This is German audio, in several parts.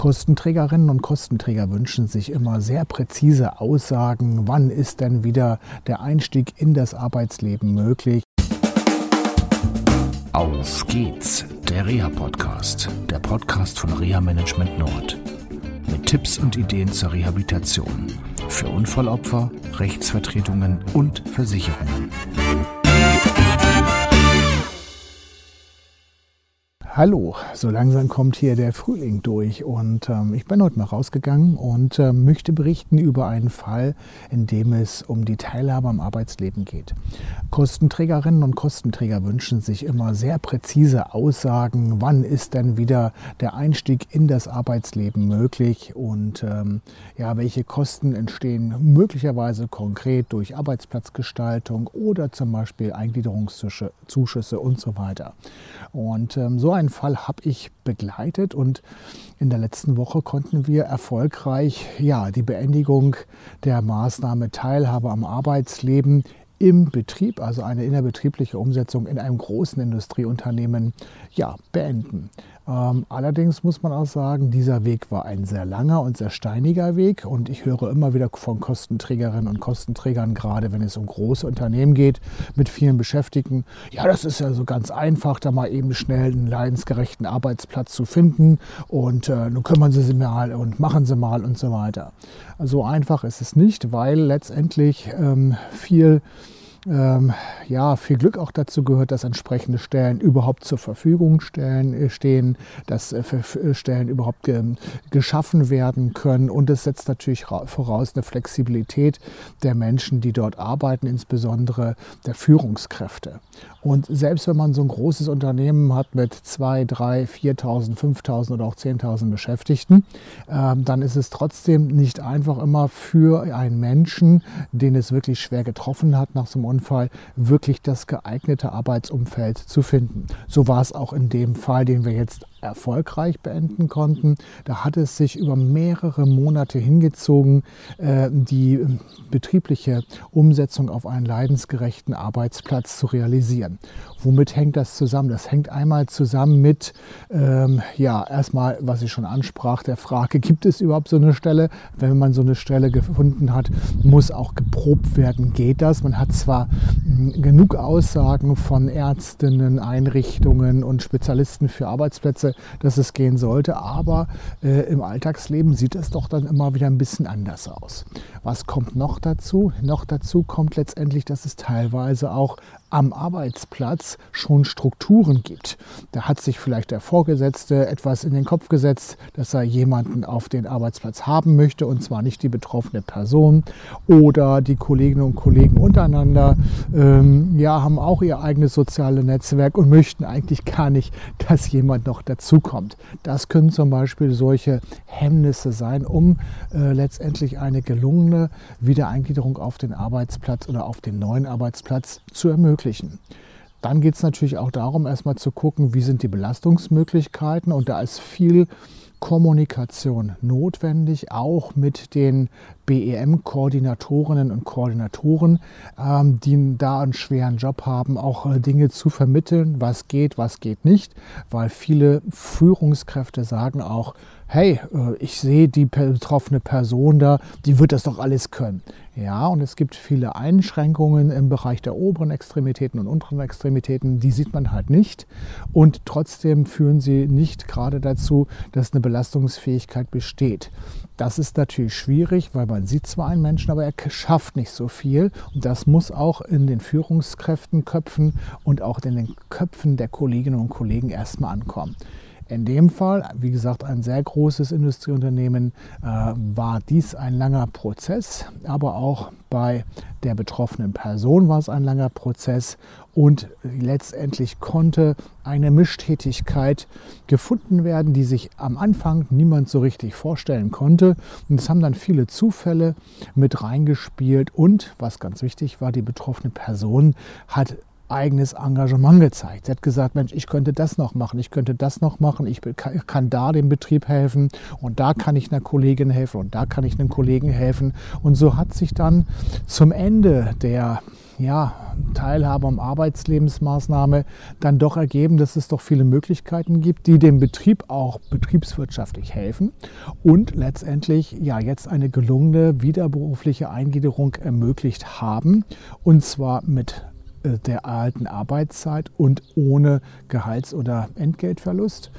Kostenträgerinnen und Kostenträger wünschen sich immer sehr präzise Aussagen, wann ist denn wieder der Einstieg in das Arbeitsleben möglich. Auf geht's, der Reha-Podcast, der Podcast von Reha Management Nord. Mit Tipps und Ideen zur Rehabilitation für Unfallopfer, Rechtsvertretungen und Versicherungen. Hallo, so langsam kommt hier der Frühling durch und ähm, ich bin heute mal rausgegangen und äh, möchte berichten über einen Fall, in dem es um die Teilhabe am Arbeitsleben geht. Kostenträgerinnen und Kostenträger wünschen sich immer sehr präzise Aussagen, wann ist denn wieder der Einstieg in das Arbeitsleben möglich und ähm, ja, welche Kosten entstehen möglicherweise konkret durch Arbeitsplatzgestaltung oder zum Beispiel Eingliederungszuschüsse und so weiter. Und ähm, so ein Fall habe ich begleitet und in der letzten Woche konnten wir erfolgreich ja, die Beendigung der Maßnahme Teilhabe am Arbeitsleben im Betrieb, also eine innerbetriebliche Umsetzung in einem großen Industrieunternehmen, ja, beenden. Ähm, allerdings muss man auch sagen, dieser Weg war ein sehr langer und sehr steiniger Weg und ich höre immer wieder von Kostenträgerinnen und Kostenträgern, gerade wenn es um große Unternehmen geht, mit vielen Beschäftigten, ja, das ist ja so ganz einfach, da mal eben schnell einen leidensgerechten Arbeitsplatz zu finden und äh, nun kümmern Sie sich mal und machen Sie mal und so weiter. So einfach ist es nicht, weil letztendlich ähm, viel ähm, ja, viel Glück auch dazu gehört, dass entsprechende Stellen überhaupt zur Verfügung stellen, äh, stehen, dass äh, äh, Stellen überhaupt ge geschaffen werden können. Und es setzt natürlich voraus eine Flexibilität der Menschen, die dort arbeiten, insbesondere der Führungskräfte. Und selbst wenn man so ein großes Unternehmen hat mit 2, 3, 4.000, 5.000 oder auch 10.000 Beschäftigten, äh, dann ist es trotzdem nicht einfach immer für einen Menschen, den es wirklich schwer getroffen hat nach so einem Unfall, wirklich das geeignete Arbeitsumfeld zu finden. So war es auch in dem Fall, den wir jetzt erfolgreich beenden konnten. Da hat es sich über mehrere Monate hingezogen, äh, die betriebliche Umsetzung auf einen leidensgerechten Arbeitsplatz zu realisieren. Womit hängt das zusammen? Das hängt einmal zusammen mit, ähm, ja, erstmal, was ich schon ansprach, der Frage, gibt es überhaupt so eine Stelle? Wenn man so eine Stelle gefunden hat, muss auch geprobt werden, geht das? Man hat zwar hm, genug Aussagen von Ärztinnen, Einrichtungen und Spezialisten für Arbeitsplätze, dass es gehen sollte, aber äh, im Alltagsleben sieht es doch dann immer wieder ein bisschen anders aus. Was kommt noch dazu? Noch dazu kommt letztendlich, dass es teilweise auch am Arbeitsplatz schon Strukturen gibt. Da hat sich vielleicht der Vorgesetzte etwas in den Kopf gesetzt, dass er jemanden auf den Arbeitsplatz haben möchte und zwar nicht die betroffene Person oder die Kolleginnen und Kollegen untereinander ähm, ja, haben auch ihr eigenes soziales Netzwerk und möchten eigentlich gar nicht, dass jemand noch dazukommt. Das können zum Beispiel solche Hemmnisse sein, um äh, letztendlich eine gelungene Wiedereingliederung auf den Arbeitsplatz oder auf den neuen Arbeitsplatz zu ermöglichen. Dann geht es natürlich auch darum, erstmal zu gucken, wie sind die Belastungsmöglichkeiten. Und da ist viel Kommunikation notwendig, auch mit den BEM-Koordinatorinnen und Koordinatoren, ähm, die da einen schweren Job haben, auch äh, Dinge zu vermitteln, was geht, was geht nicht, weil viele Führungskräfte sagen auch, hey, äh, ich sehe die betroffene Person da, die wird das doch alles können. Ja, und es gibt viele Einschränkungen im Bereich der oberen Extremitäten und unteren Extremitäten, die sieht man halt nicht. Und trotzdem führen sie nicht gerade dazu, dass eine Belastungsfähigkeit besteht. Das ist natürlich schwierig, weil man sieht zwar einen Menschen, aber er schafft nicht so viel. Und das muss auch in den Führungskräftenköpfen und auch in den Köpfen der Kolleginnen und Kollegen erstmal ankommen. In dem Fall, wie gesagt, ein sehr großes Industrieunternehmen, äh, war dies ein langer Prozess, aber auch bei der betroffenen Person war es ein langer Prozess und letztendlich konnte eine Mischtätigkeit gefunden werden, die sich am Anfang niemand so richtig vorstellen konnte. Und es haben dann viele Zufälle mit reingespielt und, was ganz wichtig war, die betroffene Person hat eigenes Engagement gezeigt. Sie hat gesagt, Mensch, ich könnte das noch machen, ich könnte das noch machen, ich kann da dem Betrieb helfen und da kann ich einer Kollegin helfen und da kann ich einem Kollegen helfen. Und so hat sich dann zum Ende der ja, Teilhabe am Arbeitslebensmaßnahme dann doch ergeben, dass es doch viele Möglichkeiten gibt, die dem Betrieb auch betriebswirtschaftlich helfen und letztendlich ja jetzt eine gelungene wiederberufliche Eingliederung ermöglicht haben und zwar mit der alten Arbeitszeit und ohne Gehalts- oder Entgeltverlust.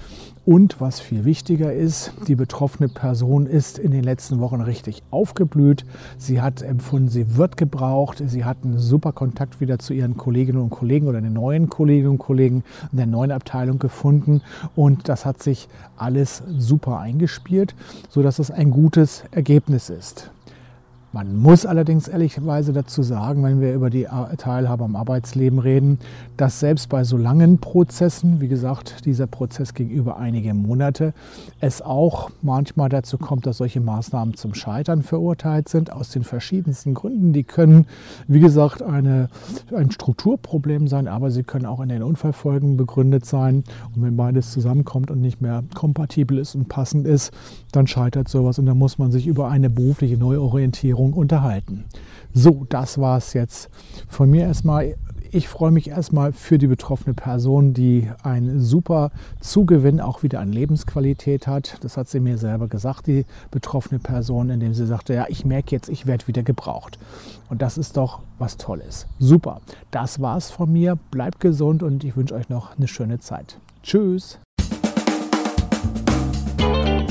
Und was viel wichtiger ist, die betroffene Person ist in den letzten Wochen richtig aufgeblüht. Sie hat empfunden, sie wird gebraucht. Sie hat einen super Kontakt wieder zu ihren Kolleginnen und Kollegen oder den neuen Kolleginnen und Kollegen in der neuen Abteilung gefunden. Und das hat sich alles super eingespielt, sodass es ein gutes Ergebnis ist. Man muss allerdings ehrlicherweise dazu sagen, wenn wir über die Teilhabe am Arbeitsleben reden, dass selbst bei so langen Prozessen, wie gesagt, dieser Prozess ging über einige Monate, es auch manchmal dazu kommt, dass solche Maßnahmen zum Scheitern verurteilt sind, aus den verschiedensten Gründen. Die können, wie gesagt, eine, ein Strukturproblem sein, aber sie können auch in den Unfallfolgen begründet sein. Und wenn beides zusammenkommt und nicht mehr kompatibel ist und passend ist, dann scheitert sowas und dann muss man sich über eine berufliche Neuorientierung Ernährung unterhalten. So, das war es jetzt von mir erstmal. Ich freue mich erstmal für die betroffene Person, die einen super Zugewinn auch wieder an Lebensqualität hat. Das hat sie mir selber gesagt, die betroffene Person, indem sie sagte, ja, ich merke jetzt, ich werde wieder gebraucht. Und das ist doch was Tolles. Super. Das war's von mir. Bleibt gesund und ich wünsche euch noch eine schöne Zeit. Tschüss.